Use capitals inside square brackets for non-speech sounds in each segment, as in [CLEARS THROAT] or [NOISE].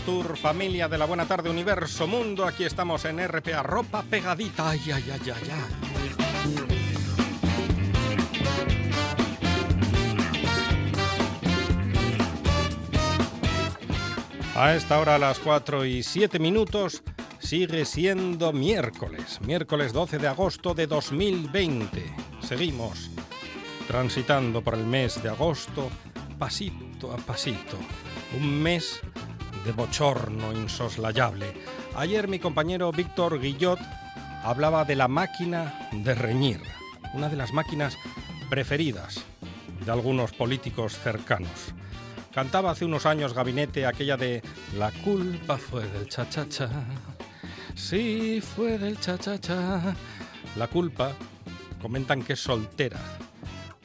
Astur, familia de la Buena Tarde, Universo, Mundo. Aquí estamos en RPA, ropa pegadita. Ay, ay, ay, ay, A esta hora, a las 4 y 7 minutos, sigue siendo miércoles, miércoles 12 de agosto de 2020. Seguimos transitando por el mes de agosto, pasito a pasito. Un mes de bochorno insoslayable. Ayer mi compañero Víctor Guillot hablaba de la máquina de reñir, una de las máquinas preferidas de algunos políticos cercanos. Cantaba hace unos años Gabinete aquella de La culpa fue del cha-cha-cha. Sí, fue del cha-cha-cha. La culpa, comentan que es soltera.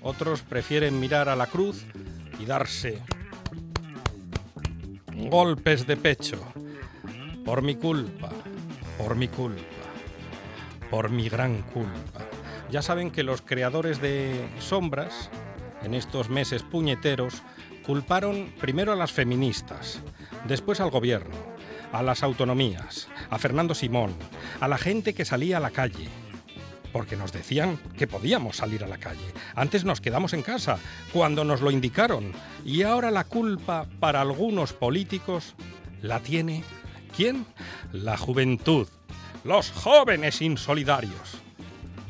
Otros prefieren mirar a la cruz y darse golpes de pecho. Por mi culpa, por mi culpa, por mi gran culpa. Ya saben que los creadores de sombras, en estos meses puñeteros, culparon primero a las feministas, después al gobierno, a las autonomías, a Fernando Simón, a la gente que salía a la calle, porque nos decían que podíamos salir a la calle. Antes nos quedamos en casa, cuando nos lo indicaron. Y ahora la culpa para algunos políticos la tiene ¿quién? La juventud, los jóvenes insolidarios.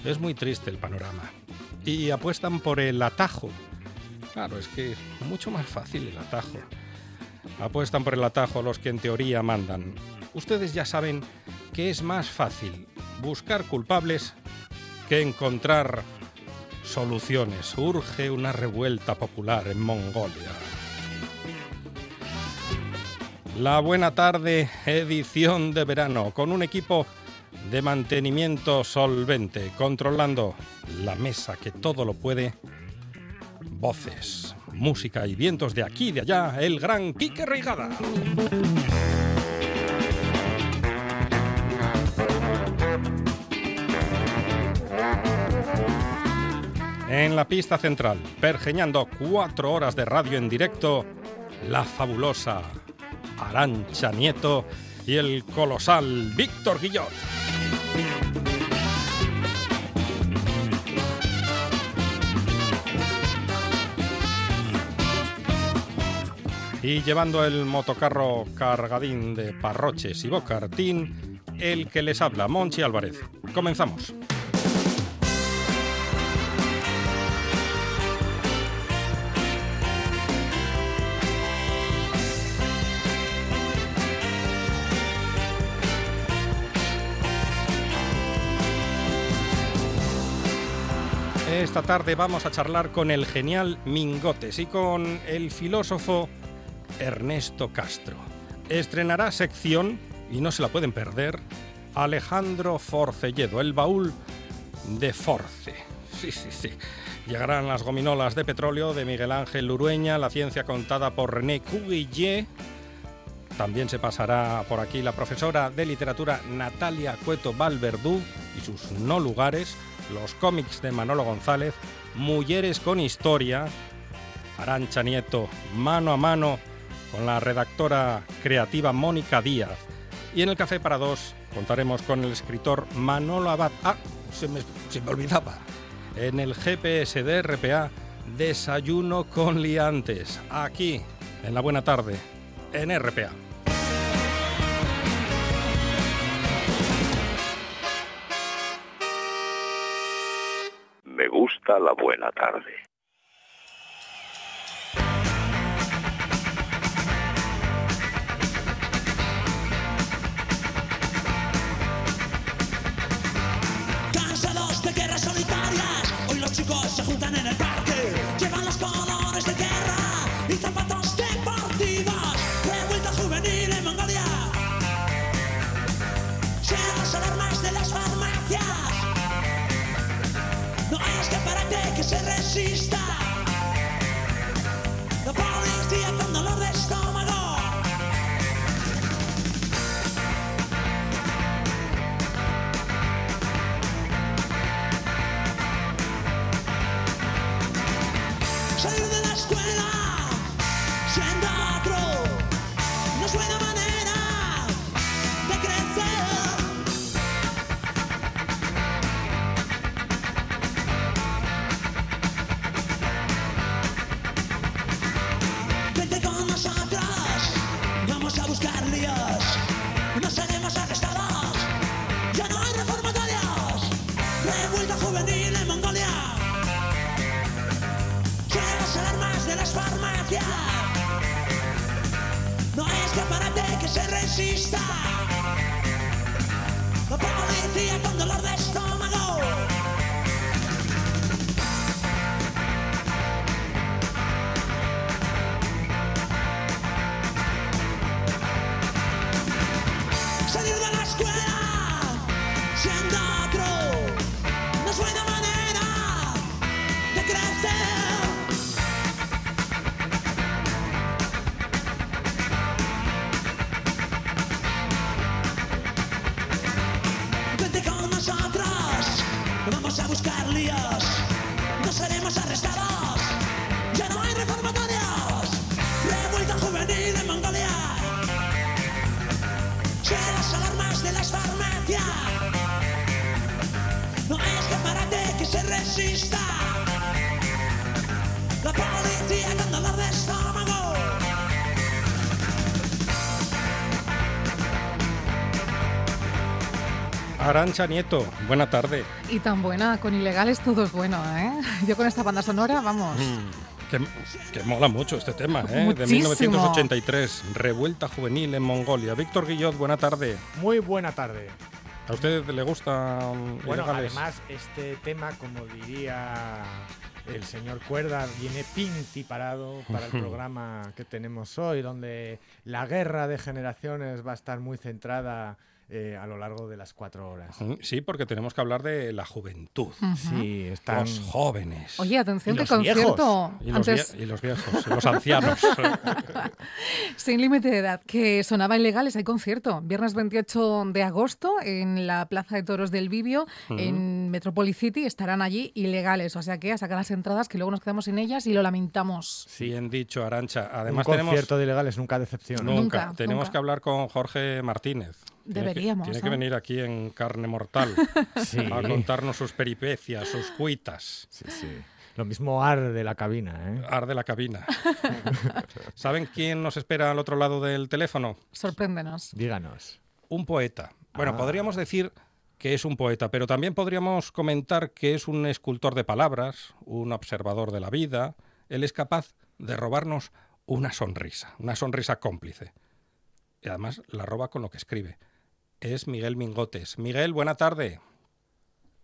Es muy triste el panorama. Y apuestan por el atajo. Claro, es que es mucho más fácil el atajo. Apuestan por el atajo los que en teoría mandan. Ustedes ya saben que es más fácil buscar culpables que encontrar soluciones. Urge una revuelta popular en Mongolia. La buena tarde, edición de verano, con un equipo de mantenimiento solvente, controlando la mesa que todo lo puede. Voces, música y vientos de aquí y de allá, el gran Quique Reigada. En la pista central, pergeñando cuatro horas de radio en directo, la fabulosa Arancha Nieto y el colosal Víctor Guillot. Y llevando el motocarro cargadín de parroches y bocartín, el que les habla, Monchi Álvarez. Comenzamos. Esta tarde vamos a charlar con el genial Mingotes y con el filósofo Ernesto Castro. Estrenará sección, y no se la pueden perder, Alejandro Forcelledo, el baúl de Force. Sí, sí, sí. Llegarán las gominolas de petróleo de Miguel Ángel Urueña, la ciencia contada por René Cuguillé. También se pasará por aquí la profesora de literatura Natalia Cueto Valverdú y sus no lugares los cómics de Manolo González, Mujeres con Historia, Arancha Nieto, mano a mano con la redactora creativa Mónica Díaz. Y en el Café para Dos contaremos con el escritor Manolo Abad. Ah, se me, se me olvidaba. En el GPS de RPA, Desayuno con Liantes. Aquí, en la buena tarde, en RPA. La buena tarde. Cansados de guerras solitarias, hoy los chicos se juntan en el nosotros, vamos a buscar líos, no seremos arrestados, ya no hay reformatorios, revuelta juvenil en Mongolia. Suenan las alarmas de las farmacias. No hay escaparate que se resista. La policía con dolor de Arancha Nieto, buena tarde. Y tan buena, con ilegales todo es bueno, ¿eh? Yo con esta banda sonora, vamos. Que, que mola mucho este tema, ¿eh? De Muchísimo. 1983, Revuelta Juvenil en Mongolia. Víctor Guillot, buena tarde. Muy buena tarde. ¿A usted le gusta mm, Bueno, ilegales? además, este tema, como diría el señor Cuerda, viene pinti parado para el programa que tenemos hoy, donde la guerra de generaciones va a estar muy centrada eh, a lo largo de las cuatro horas. Sí, porque tenemos que hablar de la juventud, Sí, están... los jóvenes. Oye, atención, Y que los viejos. concierto. y, los Antes, vie- y los viejos, los ancianos. [LAUGHS] sin límite de edad, que sonaba ilegales, hay concierto. Viernes 28 de agosto en la Plaza de Toros del Vivio, en Metropolis City, estarán allí ilegales. O sea que a sacar las entradas, que luego nos quedamos sin ellas y lo lamentamos. Bien dicho, Arancha. Un Además concierto tenemos... de ilegales nunca decepciona. Nunca. Nunca, Tenemos nunca. que hablar con Jorge Martínez. Tiene que- Deberíamos, Tiene que, venir aquí en carne mortal [LAUGHS] Sí. a contarnos sus peripecias, sus cuitas. Sí, sí. Lo mismo ar de la cabina, ¿eh? Arde la cabina. [LAUGHS] ¿Saben quién nos espera al otro lado del teléfono? Sorpréndenos. Díganos. Un poeta. Bueno, Ah. podríamos decir que es un poeta, pero también podríamos comentar que es un escultor de palabras, un observador de la vida. Él es capaz de robarnos una sonrisa, una sonrisa cómplice. Y además la roba con lo que escribe. Es Miguel Mingotes. Miguel, buena tarde.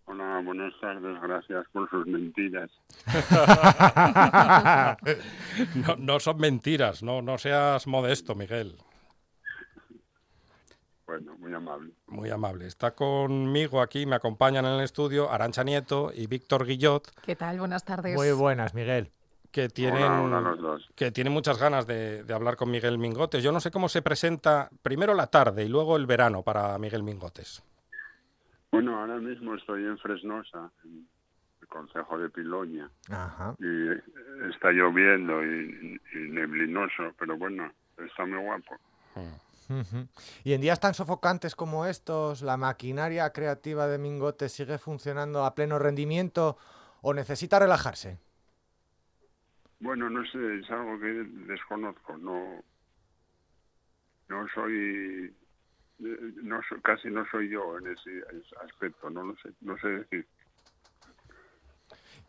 Hola, buenas tardes, gracias por sus mentiras. [LAUGHS] No, no son mentiras, no, no seas modesto, Miguel. Bueno, muy amable. Muy amable. Está conmigo aquí, me acompañan en el estudio Arancha Nieto y Víctor Guillot, ¿Qué tal? Buenas tardes. Muy buenas, Miguel. Que tienen, Hola, hola los dos. que tienen muchas ganas de, de hablar con Miguel Mingotes. Yo no sé cómo se presenta primero la tarde y luego el verano para Miguel Mingotes. Bueno, ahora mismo estoy en Fresnosa, en el concejo de Piloña, Ajá. y está lloviendo y, y neblinoso, pero bueno, está muy guapo. Ujú. Y en días tan sofocantes como estos, ¿la maquinaria creativa de Mingote sigue funcionando a pleno rendimiento o necesita relajarse? Bueno, no sé, es algo que desconozco, no, no soy, no soy, casi no soy yo en ese aspecto, no lo sé, no sé decir.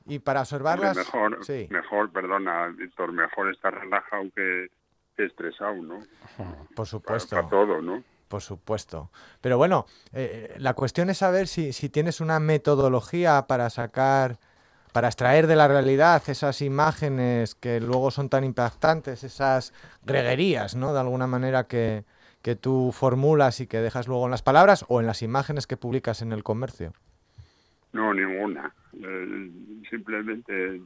Y para observarlas... mejor, Sí. mejor, perdona, Víctor, mejor estar relajado que, estresado, ¿no? [LAUGHS] Por Para, supuesto. para todo, ¿no? Por supuesto. Pero bueno, eh, la cuestión es saber si, si tienes una metodología para sacar, para extraer de la realidad esas imágenes que luego son tan impactantes, esas greguerías, ¿no? De alguna manera que, que tú formulas y que dejas luego en las palabras o en las imágenes que publicas en el comercio. No, ninguna. Eh, simplemente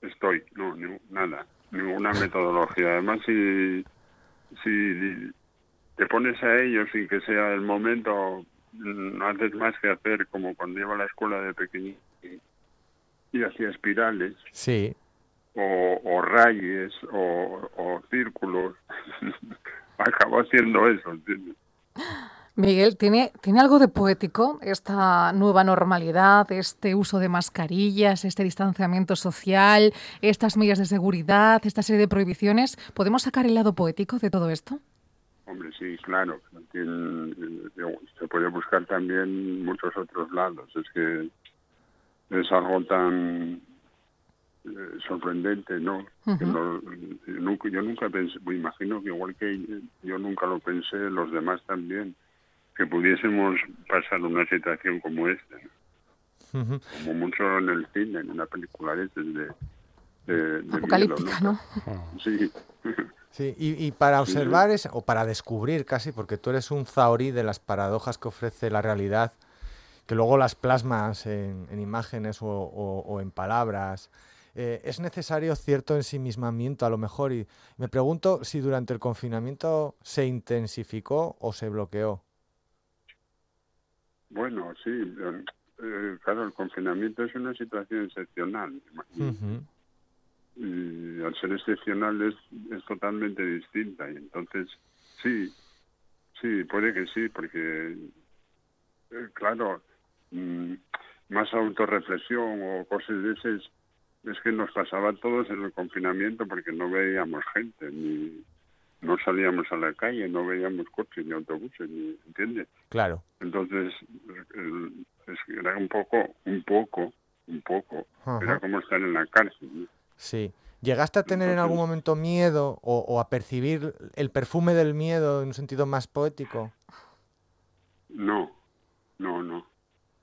estoy, no, nada. Ninguna metodología. Además, si, si te pones a ello sin que sea el momento, no haces más que hacer como cuando iba la escuela de pequeñito y, hacía espirales. Sí, o, o rayes o, o círculos. [LAUGHS] Acabo haciendo eso, ¿entiendes? Miguel, ¿tiene, ¿tiene algo de poético esta nueva normalidad, este uso de mascarillas, este distanciamiento social, estas medidas de seguridad, esta serie de prohibiciones? ¿Podemos sacar el lado poético de todo esto? Hombre, sí, claro. Tiene- se puede buscar también muchos otros lados. Es que es algo tan eh, sorprendente, ¿no? Que no- yo nunca, yo nunca pensé, me imagino que igual que yo nunca lo pensé, los demás también, que pudiésemos pasar una situación como esta. ¿no? Ujú. Como mucho en el cine, en una película de, de, de, de Apocalíptica, miedo, ¿no? Sí. Sí, y, y para observar es, o para descubrir casi, porque tú eres un zahorí de las paradojas que ofrece la realidad, que luego las plasmas en, en imágenes o, o- o en palabras. eh, es necesario cierto ensimismamiento a lo mejor y me pregunto si durante el confinamiento se intensificó o se bloqueó. Bueno, sí, eh, claro, el confinamiento es una situación excepcional. Y, al ser excepcional es, es totalmente distinta. Y entonces, sí, sí, puede que sí, porque, eh, claro, mm, más autorreflexión o cosas de esas es que nos pasaba a todos en el confinamiento porque no veíamos gente, ni no salíamos a la calle, no veíamos coches ni autobuses, ni, ¿entiendes? Claro. Entonces, era un poco, un poco, un poco, Ajá. era como estar en la cárcel. ¿no? Sí. ¿Llegaste a tener en algún momento miedo o, o a percibir el perfume del miedo en un sentido más poético? No, no, no.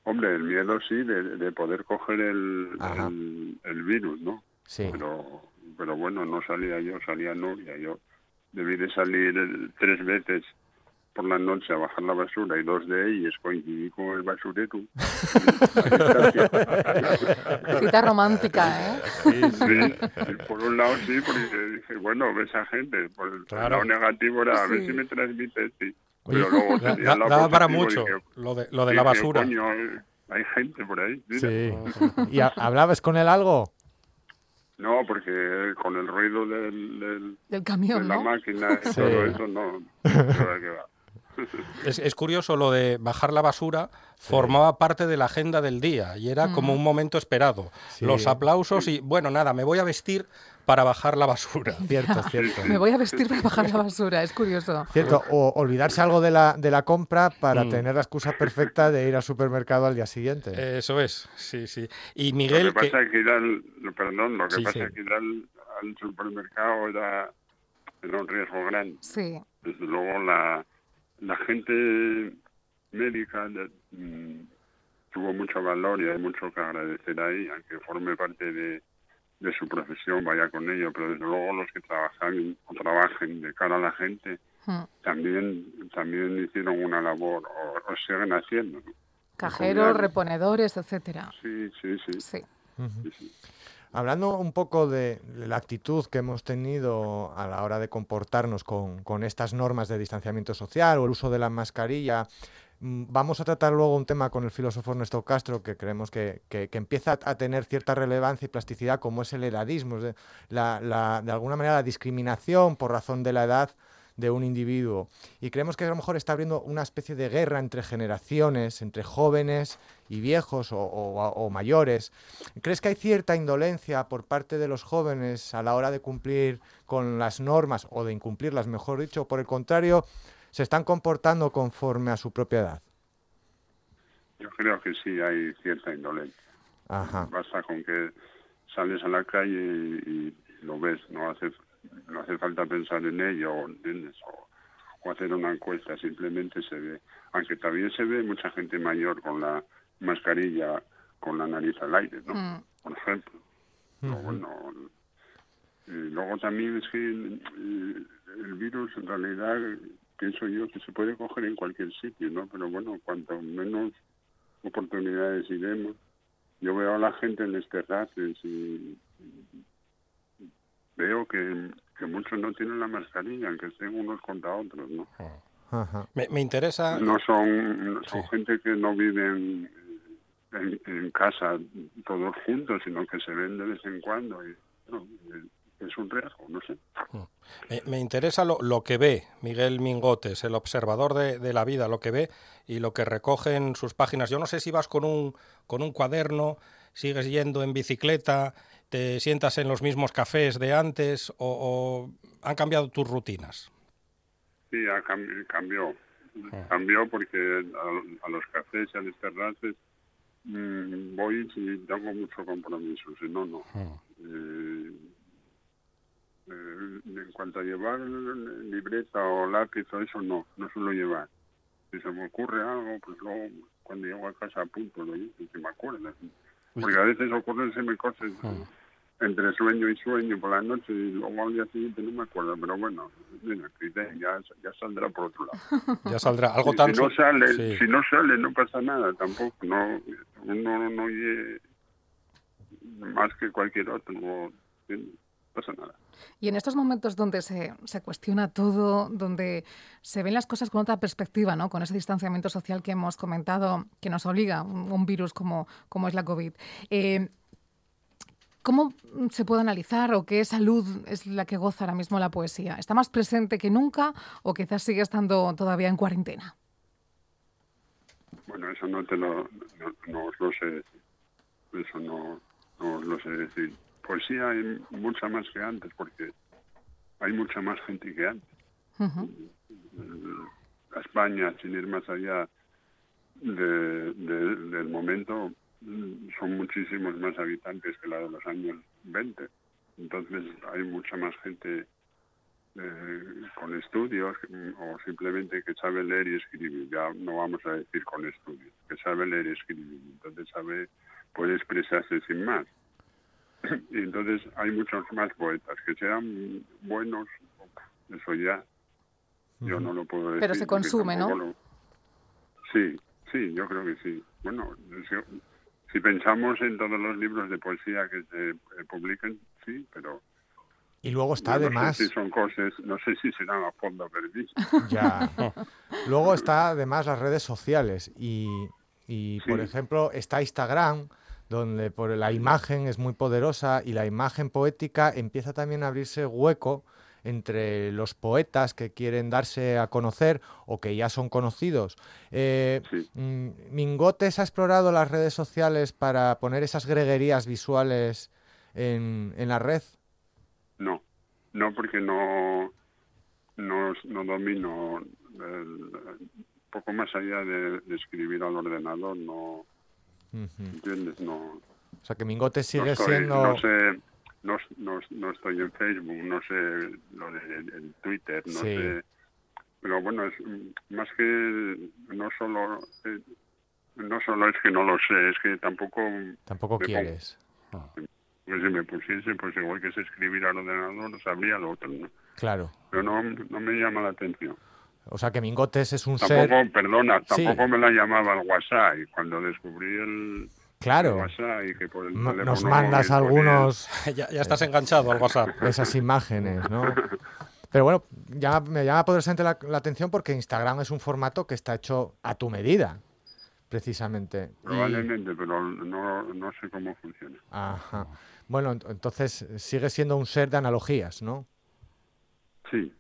Hombre, el miedo sí de, de poder coger el, el, el virus, ¿no? Sí. Pero, pero bueno, no salía yo, salía Nuria. Yo debí de salir tres veces por la noche a bajar la basura y dos de ellas coincidí con el basurero. [LAUGHS] Cita romántica, ¿eh? Sí, por un lado sí, porque dije, bueno, ves a gente. Por el Claro. lado negativo era a ver Sí. si me transmite, sí. Oye, Pero luego [LAUGHS] daba para mucho dije, lo de, lo de la basura. "Coño, eh, hay gente por ahí. mira". Sí. ¿Y ha- hablabas con él algo? No, porque con el ruido del, del- Del de camión, la ¿no? máquina y Sí. todo eso, no. [LAUGHS] Es, es curioso lo de bajar la basura, formaba parte de la agenda del día y era como un momento esperado. Sí. Los aplausos y, bueno, nada, me voy a vestir para bajar la basura. [LAUGHS] Cierto, cierto. Me voy a vestir para bajar la basura, es curioso. Cierto, o olvidarse algo de la, de la compra para Mm. tener la excusa perfecta de ir al supermercado al día siguiente. Eso es, sí, sí. Y Lo Miguel, que que, pasa es que ir al, lo- perdón, lo que Sí, pasa sí. es que ir al, al supermercado era, era un riesgo grande. Sí. Desde luego la, la gente médica de- mm, tuvo mucho valor y hay mucho que agradecer ahí, aunque forme parte de, de su profesión, vaya con ello, pero desde luego los que trabajan o trabajen de cara a la gente Mm. también también hicieron una labor o, o siguen haciendo. ¿no? Cajeros, reponedores, etcétera. Sí, sí, sí. Sí, sí. Hablando un poco de la actitud que hemos tenido a la hora de comportarnos con, estas normas de distanciamiento social o el uso de la mascarilla, mm, vamos a tratar luego un tema con el filósofo Ernesto Castro que creemos que, empieza a tener cierta relevancia y plasticidad como es el edadismo, de alguna manera la discriminación por razón de la edad de un individuo. Y creemos que a lo mejor está abriendo una especie de guerra entre generaciones, entre jóvenes y viejos o, o- o mayores. ¿Crees que hay cierta indolencia por parte de los jóvenes a la hora de cumplir con las normas o de incumplirlas, mejor dicho? Por el contrario, se están comportando conforme a su propia edad. Yo creo que sí hay cierta indolencia. Ajá. Basta con que sales a la calle y, y lo ves, no hace no hace falta pensar en ello, ¿entiendes? O, o hacer una encuesta, simplemente se ve. Aunque también se ve mucha gente mayor con la mascarilla, con la nariz al aire, ¿no? Mm. Por ejemplo. Pero bueno, y luego también es que el virus en realidad pienso yo que se puede coger en cualquier sitio, ¿no? Pero bueno, cuanto menos oportunidades y demos. Yo veo a la gente en las terrazas y veo que, que muchos no tienen la mascarilla, aunque estén unos contra otros, ¿no? Ajá. me, me interesa... No son, no son Sí. gente que no viven en, en casa todos juntos, sino que se ven de vez en cuando. Y bueno, eh, es un riesgo, no sé. Me, me interesa lo, lo que ve Miguel Mingotes, el observador de, de la vida, lo que ve y lo que recoge en sus páginas. Yo no sé si vas con un, con un cuaderno, sigues yendo en bicicleta, te sientas en los mismos cafés de antes o, o han cambiado tus rutinas. Sí, ha cambi- cambió. Cambió porque a, a los cafés y a los terraces mm, voy si tengo mucho compromiso, si no, no. Eh, eh, en cuanto a llevar libreta o lápiz o eso, no, no suelo llevar. Si se me ocurre algo, pues luego cuando llego a casa apunto, lo si me acuerdo. Porque a veces ocurren cosas entre sueño y sueño por la noche y luego al día siguiente no me acuerdo, pero bueno, ya, ya saldrá por otro lado. [LAUGHS] Ya saldrá algo tan... si no sale, sí. si no sale no pasa nada tampoco, no uno no oye más que cualquier otro, no no pasa nada. Y en estos momentos donde se, se cuestiona todo, donde se ven las cosas con otra perspectiva, ¿no? con ese distanciamiento social que hemos comentado, que nos obliga un, un virus como, como es la COVID, eh, ¿cómo se puede analizar o qué salud es la que goza ahora mismo la poesía? ¿Está más presente que nunca o quizás sigue estando todavía en cuarentena? Bueno, eso no te lo, no, lo sé. Eso no, no lo sé decir. Poesía hay mucha más que antes, porque hay mucha más gente que antes. A España, sin ir más allá de- de- del momento, son muchísimos más habitantes que la de los años 20. Entonces hay mucha más gente eh, con estudios o simplemente que sabe leer y escribir. Ya no vamos a decir con estudios, que sabe leer y escribir. Entonces sabe, puede expresarse sin más. Y [COUGHS] entonces hay muchos más poetas que sean buenos, eso ya yo no lo puedo decir. Pero se consume, ¿no? lo- Sí, sí, yo creo que sí. Bueno, si, si pensamos en todos los libros de poesía que se eh, publiquen, sí, pero Y luego está yo no además... sé si son cosas, no sé si serán a fondo perdido. [LAUGHS] Ya. [LAUGHS] Luego está además las redes sociales y, y, por Sí. ejemplo está Instagram donde por la imagen es muy poderosa y la imagen poética empieza también a abrirse hueco entre los poetas que quieren darse a conocer o que ya son conocidos. Eh, Sí. mm, Mingotes ha explorado las redes sociales para poner esas greguerías visuales en, en la red. No, no porque no, no, no domino el- poco más allá de, de escribir al ordenador, no, ¿entiendes? No, O sea que Mingotes sigue no, estoy, siendo... no sé, no, no, no estoy en Facebook, no sé lo de en Twitter, no Sí. sé. Pero bueno, es mm, más que no solo eh, no solo es que no lo sé, es que tampoco Tampoco me pongo- quieres. pues si me pusiese, pues igual que sé escribir al ordenador, sabría lo otro, ¿no? Claro. Pero no, no me llama la atención. O sea que Mingotes es un Tampoco, ser... perdona, Sí. tampoco me la llamaba el WhatsApp. Y cuando descubrí el, el Claro. WhatsApp y que por el No- Nos mandas móvil algunos [LAUGHS] ya, ya estás enganchado al WhatsApp. [LAUGHS] esas imágenes, ¿no? Pero bueno, ya me llama poderosamente la, la atención porque Instagram es un formato que está hecho a tu medida, precisamente. Y- Probablemente, pero no, no sé cómo funciona. Ajá. Bueno, ent- entonces sigue siendo un ser de analogías, ¿no? Sí,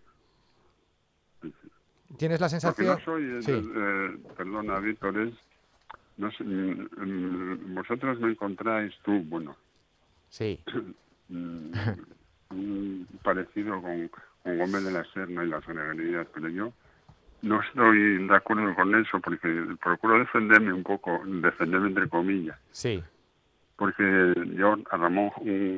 ¿Tienes la lo que sensación? no soy es, Sí. eh, perdona, Víctor, es, no sé, mm, mm, vosotros me encontráis tú, bueno, Sí. [CLEARS THROAT] mm, parecido con, con Gómez de la Serna y las greguerías, pero yo no estoy de acuerdo con eso porque procuro defenderme un poco, defenderme entre comillas, Sí. Porque yo a Ramón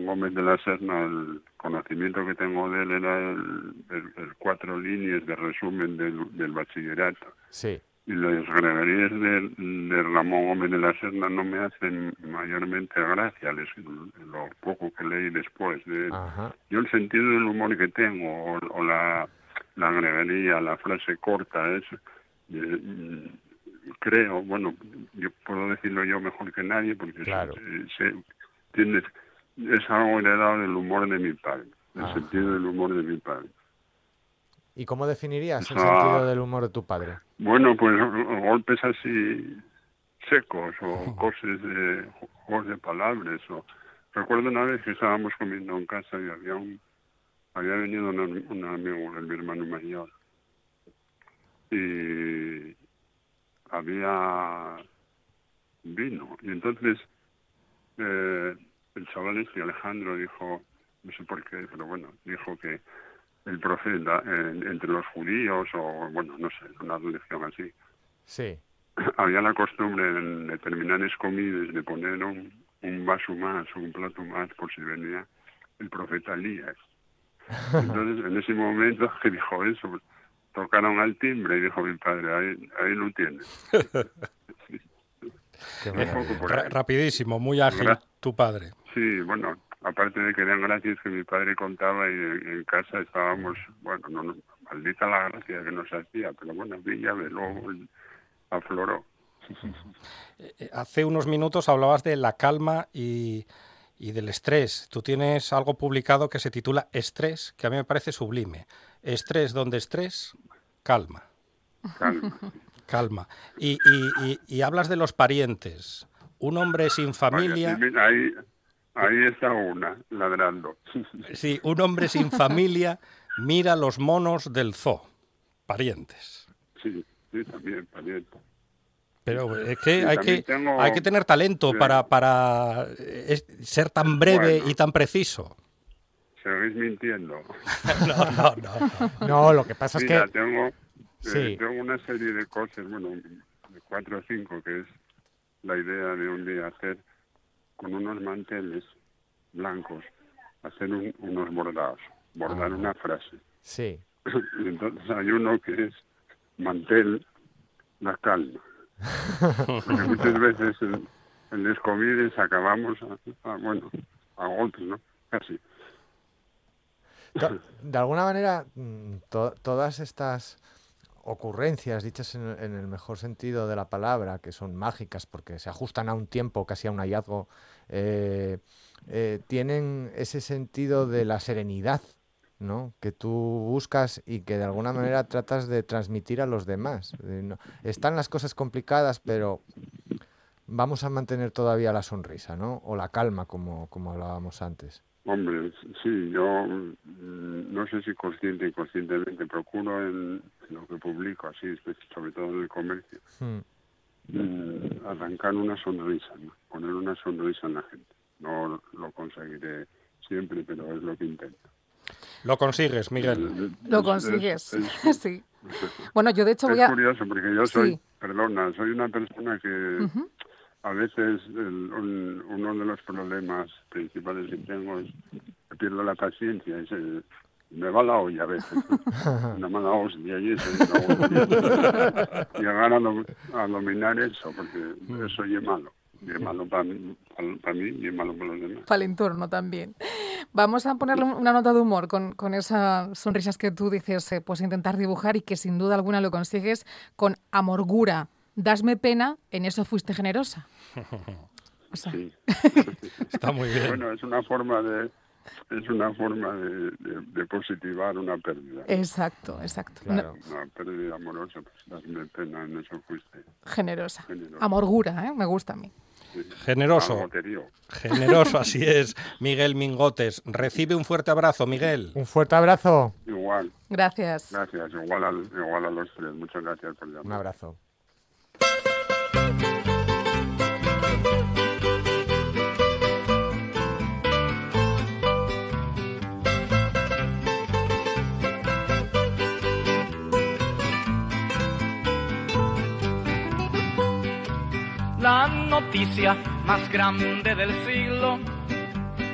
Gómez de la Serna el conocimiento que tengo de él era el, el- el cuatro líneas de resumen del, del bachillerato Sí. y las greguerías de, de Ramón Gómez de la Serna no me hacen mayormente gracia les- lo poco que leí después de. Ajá. yo el sentido del humor que tengo o, o la la greguería la frase corta es eh, creo bueno yo puedo decirlo yo mejor que nadie porque Claro. sé- tienes es algo heredado del humor de mi padre el Ah. sentido del humor de mi padre ¿Y cómo definirías el Ah. sentido del humor de tu padre? Bueno, pues golpes así secos o [LAUGHS] cosas de juegos de palabras o recuerdo una vez que estábamos comiendo en casa y había un había venido un, un amigo mi hermano mayor y había vino y entonces eh, el chaval este Alejandro dijo no sé por qué pero bueno dijo que el profeta eh, entre los judíos o bueno no sé una religión así Sí. había la costumbre en determinadas comidas de poner un, un vaso más o un plato más por si venía el profeta Elías. [LAUGHS] Entonces, en ese momento que dijo eso, tocaron al timbre y dijo mi padre, ahí, ahí lo tienes. [LAUGHS] Rapidísimo, muy ágil Gra- tu padre. Sí, bueno, aparte de que eran gracias que mi padre contaba y en, casa estábamos, bueno, no, no, maldita la gracia que nos hacía, pero bueno, ya ve, luego afloró. [LAUGHS] Eh, Hace unos minutos hablabas de la calma y, y del estrés. Tú tienes algo publicado que se titula Estrés, que a mí me parece sublime. Estrés donde estrés, calma, Calma. calma. Y, y- y- y hablas de los parientes. Un hombre sin familia, ahí, ahí está una, ladrando. sí, un hombre sin familia mira los monos del zoo. Parientes. Sí, sí, también, pariente. Pero es que hay que, tengo- hay que tener talento para, para eh, ser tan breve Bueno. y tan preciso. Seguís mintiendo. [LAUGHS] No, no, no. No, lo que pasa es Mira, que... tengo, eh, tengo una serie de cosas, bueno, de cuatro o cinco, que es la idea de un día hacer con unos manteles blancos, hacer un- unos bordados, bordar Ah. una frase. Sí. [CLEARS THROAT] Y entonces hay uno que es mantel la calma. Porque [LAUGHS] muchas veces en, en las comidas acabamos, a, a- bueno, a golpes, ¿no? Casi. [LAUGHS] De alguna manera, mm, to- todas estas ocurrencias, dichas en, en el mejor sentido de la palabra, que son mágicas porque se ajustan a un tiempo, casi a un hallazgo, eh, eh, tienen ese sentido de la serenidad, ¿no? Que tú buscas y que de alguna manera tratas de transmitir a los demás. Eh, no- Están las cosas complicadas, pero vamos a mantener todavía la sonrisa, ¿no? O la calma, como, como hablábamos antes. Hombre, sí, yo mm, no sé si consciente y conscientemente procuro en lo que publico, así, sobre todo en el comercio, Hmm. mm, arrancar una sonrisa, ¿no? poner una sonrisa en la gente. No lo conseguiré siempre, pero es lo que intento. Lo consigues, Miguel. Lo Es- consigues, es- es- [LAUGHS] sí. [LAUGHS] Bueno, yo de hecho Es voy a... curioso porque yo soy, Sí. perdona, soy una persona que. A veces el- un- uno de los problemas principales que tengo es que pierdo la paciencia y se- me va la olla a veces. ¿no? [LAUGHS] Una mala hostia y eso. y Llegar a, do- a dominar eso, porque eso ya es malo. Y es malo para mí, para mí y es malo para los demás. para el entorno también. Vamos a ponerle un- una nota de humor con, con esas sonrisas que tú dices, eh, pues intentar dibujar y que sin duda alguna lo consigues con amorgura. Dasme pena, en eso fuiste generosa. O sea, Sí. [LAUGHS] Está muy bien. Bueno, es una forma de es una forma de, de- de positivar una pérdida. exacto, exacto. No. Una pérdida amorosa, pues darme pena, en eso fuiste. generosa. Generosa. Amorgura, ¿eh? me gusta a mí. Sí. Generoso. Generoso, así es. Miguel Mingotes. Recibe un fuerte abrazo, Miguel. Un fuerte abrazo. Igual, Gracias. gracias, igual, al- igual a los tres. Muchas gracias por Un llamar. abrazo. La noticia más grande del siglo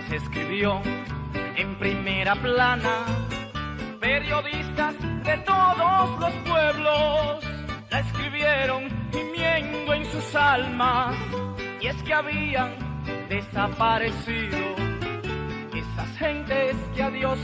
se escribió en primera plana. Periodistas de todos los pueblos la escribieron gimiendo en sus almas. Y es que habían desaparecido esas gentes que a Dios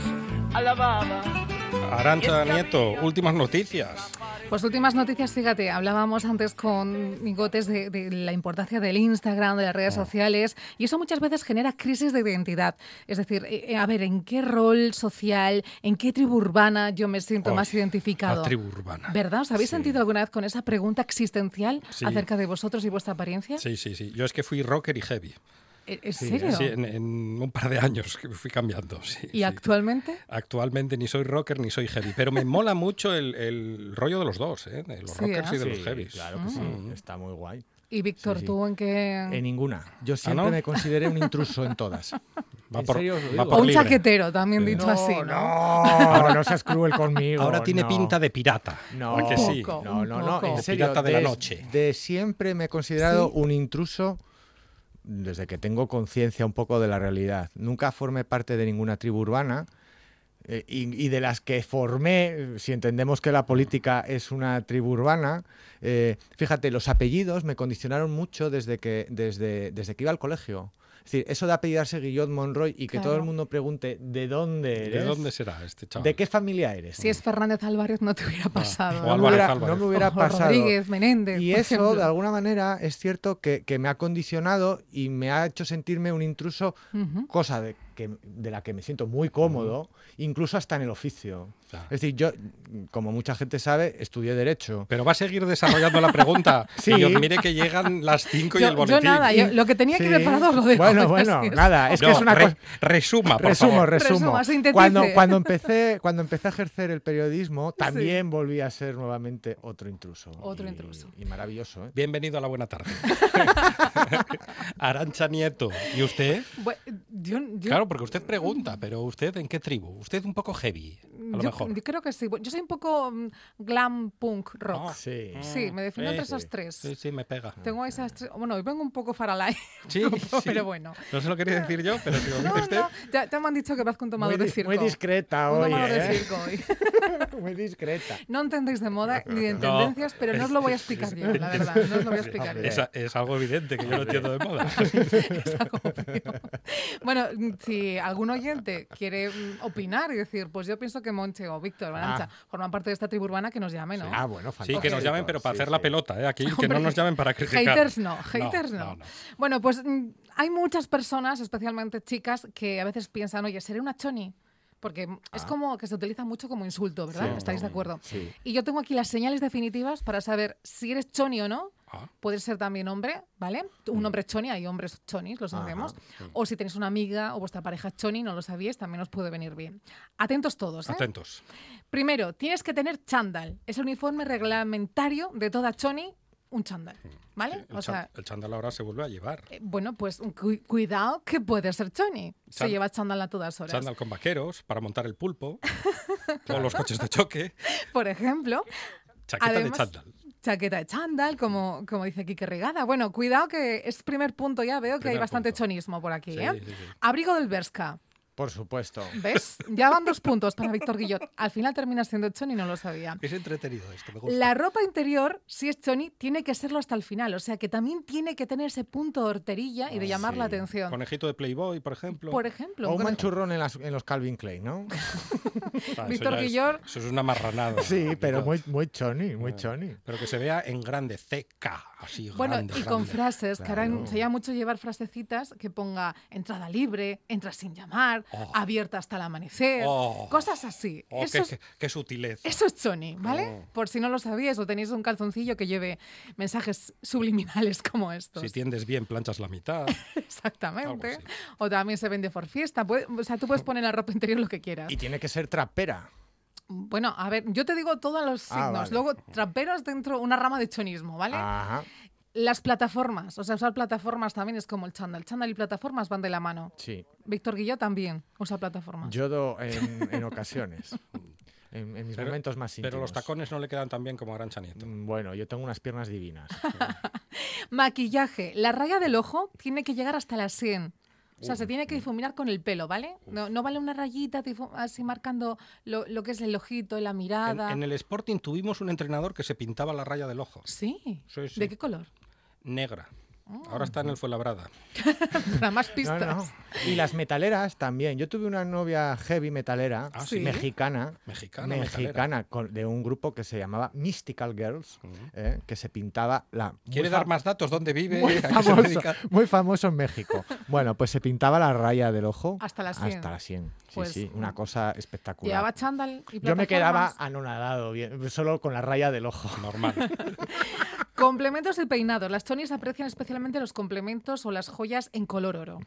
alababan. Arancha Nieto, últimas noticias. Pues últimas noticias, fíjate, hablábamos antes con Migotes de, de la importancia del Instagram, de las redes sociales, y eso muchas veces genera crisis de identidad. Es decir, eh, eh, a ver, ¿en qué rol social, en qué tribu urbana yo me siento Ay, más identificado? La tribu urbana. ¿Verdad? ¿Os habéis Sí. sentido alguna vez con esa pregunta existencial Sí. acerca de vosotros y vuestra apariencia? Sí, sí, sí. Yo es que fui rocker y heavy. ¿En en Sí, serio? Sí, en, en un par de años que fui cambiando. sí, ¿Y sí. actualmente? Actualmente ni soy rocker ni soy heavy, pero me mola mucho el, el rollo de los dos, ¿eh? de los Sí, rockers ¿eh? y de los heavies. Claro que sí, Mm. está muy guay. ¿Y Víctor, Sí, sí. tú en qué...? En ninguna. Yo siempre no? me consideré un intruso en todas. [LAUGHS] Va ¿En por- va O un libre. chaquetero, también Sí. dicho así, ¿no? no, no seas cruel conmigo. Ahora tiene no. pinta de pirata. No, ¿a que sí? No, no, no, en serio. pirata de la noche. De siempre me he considerado ¿Sí? un intruso desde que tengo conciencia un poco de la realidad. Nunca formé parte de ninguna tribu urbana. eh, y, de las que formé, si entendemos que la política es una tribu urbana, eh, fíjate, los apellidos me condicionaron mucho desde que, desde, desde que iba al colegio. Es decir, eso de apellidarse Guillot Monroy y que todo el mundo pregunte ¿de dónde ¿De eres? dónde será este chaval? ¿De qué familia eres? Si es Fernández Álvarez no te hubiera pasado. o no, ¿no? me hubiera, Álvarez. no me hubiera O pasado. Rodríguez, Menéndez, Y eso, ejemplo. de alguna manera, es cierto que, que me ha condicionado y me ha hecho sentirme un intruso, cosa de, que, de la que me siento muy cómodo, incluso hasta en el oficio. Claro. Es decir, yo, como mucha gente sabe, estudié Derecho. Pero va a seguir desarrollando la pregunta. [LAUGHS] Sí. Y os mire que llegan las 5 y Yo, el yo boletín. nada, yo lo que tenía que Sí. preparado lo dejo. Bueno, bueno, sí nada, es que No, es una re- cosa... Resuma, por Resumo, favor. resumo. Cuando, cuando, empecé, [LAUGHS] cuando empecé a ejercer el periodismo, también volví a ser nuevamente otro intruso. Otro Y- intruso. Y maravilloso, ¿eh? Bienvenido a la buena tarde. [LAUGHS] Arancha Nieto. ¿Y usted? Bueno, yo, yo- Claro, porque usted pregunta, pero ¿usted en qué tribu? Usted un poco heavy, a lo yo- mejor. yo creo que sí. Yo soy un poco mm, glam punk rock. Ah, Sí. Sí, me defino entre Sí. esas tres. Sí, sí, me pega. Tengo esas tres. Bueno, hoy vengo un poco faralay, [LAUGHS] Sí, pero sí. bueno. No se lo quería decir yo, pero si lo No, usted... no, ya, ya me han dicho que parezco un tomador Muy, de circo. muy discreta Un hoy, de ¿eh? circo hoy. [LAUGHS] muy discreta. No entendéis de moda ni de No. tendencias, pero no os lo voy a explicar yo, la verdad. No os lo voy a explicar yo. Es, es algo evidente que yo no entiendo de moda. [LAUGHS] Como frío. Bueno, si algún oyente quiere mm, opinar y decir, pues yo pienso que Monche o Víctor Barancha forman parte de esta tribu urbana, que nos llame, ¿no? Ah, bueno, Sí, fantástico. que nos llamen, pero para Sí, hacer la sí. pelota, ¿eh? Aquí, que no nos llamen para criticar. Haters no, haters no. no, no. Bueno, pues mm, hay muchas personas, especialmente chicas, que a veces piensan, oye, ¿seré una choni? Porque es como que se utiliza mucho como insulto, ¿verdad? Ah. Sí, ¿Estáis de sí, acuerdo? sí. Y yo tengo aquí las señales definitivas para saber si eres choni o no. Ah. Puedes ser también hombre, ¿vale? Un hombre choni, hay hombres chonis, lo sabemos. O si tenéis una amiga o vuestra pareja choni, no lo sabíais, también os puede venir bien. Atentos todos, ¿eh? Atentos. Primero, tienes que tener chándal. Es el uniforme reglamentario de toda choni, un chándal, ¿vale? El, o sea, el chándal ahora se vuelve a llevar. eh, bueno, pues cu- cuidado que puede ser choni. Se lleva chándal a todas horas. Chándal con vaqueros para montar el pulpo. [LAUGHS] o los coches de choque. Por ejemplo, Chaqueta Además- de chándal. Chaqueta de chándal, como, como dice Kike Regada. Bueno, cuidado que es primer punto ya, veo que hay bastante punto. chonismo por aquí, Sí, ¿eh? sí, sí. Abrigo del Berska. Por supuesto. ¿Ves? Ya van dos puntos para Víctor Guillot. Al final termina siendo choni, no lo sabía. Es entretenido esto, me gusta. La ropa interior, si es choni, tiene que serlo hasta el final. O sea que también tiene que tener ese punto de horterilla y de llamar la atención. Conejito de Playboy, por ejemplo. Por ejemplo, O un manchurrón en, las- en los Calvin Klein, ¿no? [LAUGHS] Ah, eso Víctor es- Guillor. Eso es una marranada. Sí, pero muy, muy choni, muy choni. Pero que se vea en grande, CK, así Bueno, grande. y con grande. frases, que ahora se llama mucho llevar frasecitas que ponga entrada libre, entra sin llamar, Oh. abierta hasta el amanecer, Oh. cosas así. Oh, eso, qué, es, qué- qué sutileza. eso es Choni, ¿vale? Oh. Por si no lo sabíais o tenéis un calzoncillo que lleve mensajes subliminales como estos. Si tiendes bien, planchas la mitad. [LAUGHS] Exactamente. O también se vende por fiesta. O sea, tú puedes poner en la ropa interior lo que quieras. Y tiene que ser trapera. Bueno, a ver, yo te digo todos los Ah, signos. vale. Luego, traperos dentro, una rama de chonismo, ¿vale? Ajá. Las plataformas, o sea, usar plataformas también es como el chándal. Chándal y plataformas van de la mano. Sí. Víctor Guillot también usa plataformas. Yo do en, en ocasiones. En, en mis Pero- momentos más íntimos. Pero los tacones no le quedan tan bien como a Arancha Nieto. Mm, Bueno, yo tengo unas piernas divinas. [LAUGHS] Maquillaje. La raya del ojo tiene que llegar hasta la sien. O sea, se tiene que difuminar con el pelo, ¿vale? No, no vale una rayita así marcando lo, lo que es el ojito, la En, mirada. en el Sporting tuvimos un entrenador que se pintaba la raya del ojo. Sí. Sí, sí. ¿De qué color? Negra. Ahora está en el Fuenlabrada. [LAUGHS] Para más pistas. no. Y las metaleras también. Yo tuve una novia heavy metalera, Ah, sí. mexicana, Mexicana, mexicana con- de un grupo que se llamaba Mystical Girls, eh, que se pintaba la... ¿Quiere dar más datos? ¿Dónde vive? Muy ¿A qué se famoso, muy famoso en México. [LAUGHS] Bueno, pues se pintaba la raya del ojo Hasta la sien. Hasta la sien. Sí, Pues, sí, una cosa espectacular. Llevaba chándal y Yo me quedaba anonadado, bien, solo con la raya del ojo. Normal. [LAUGHS] Complementos y peinados. Las chonis aprecian especialmente los complementos o las joyas en color oro.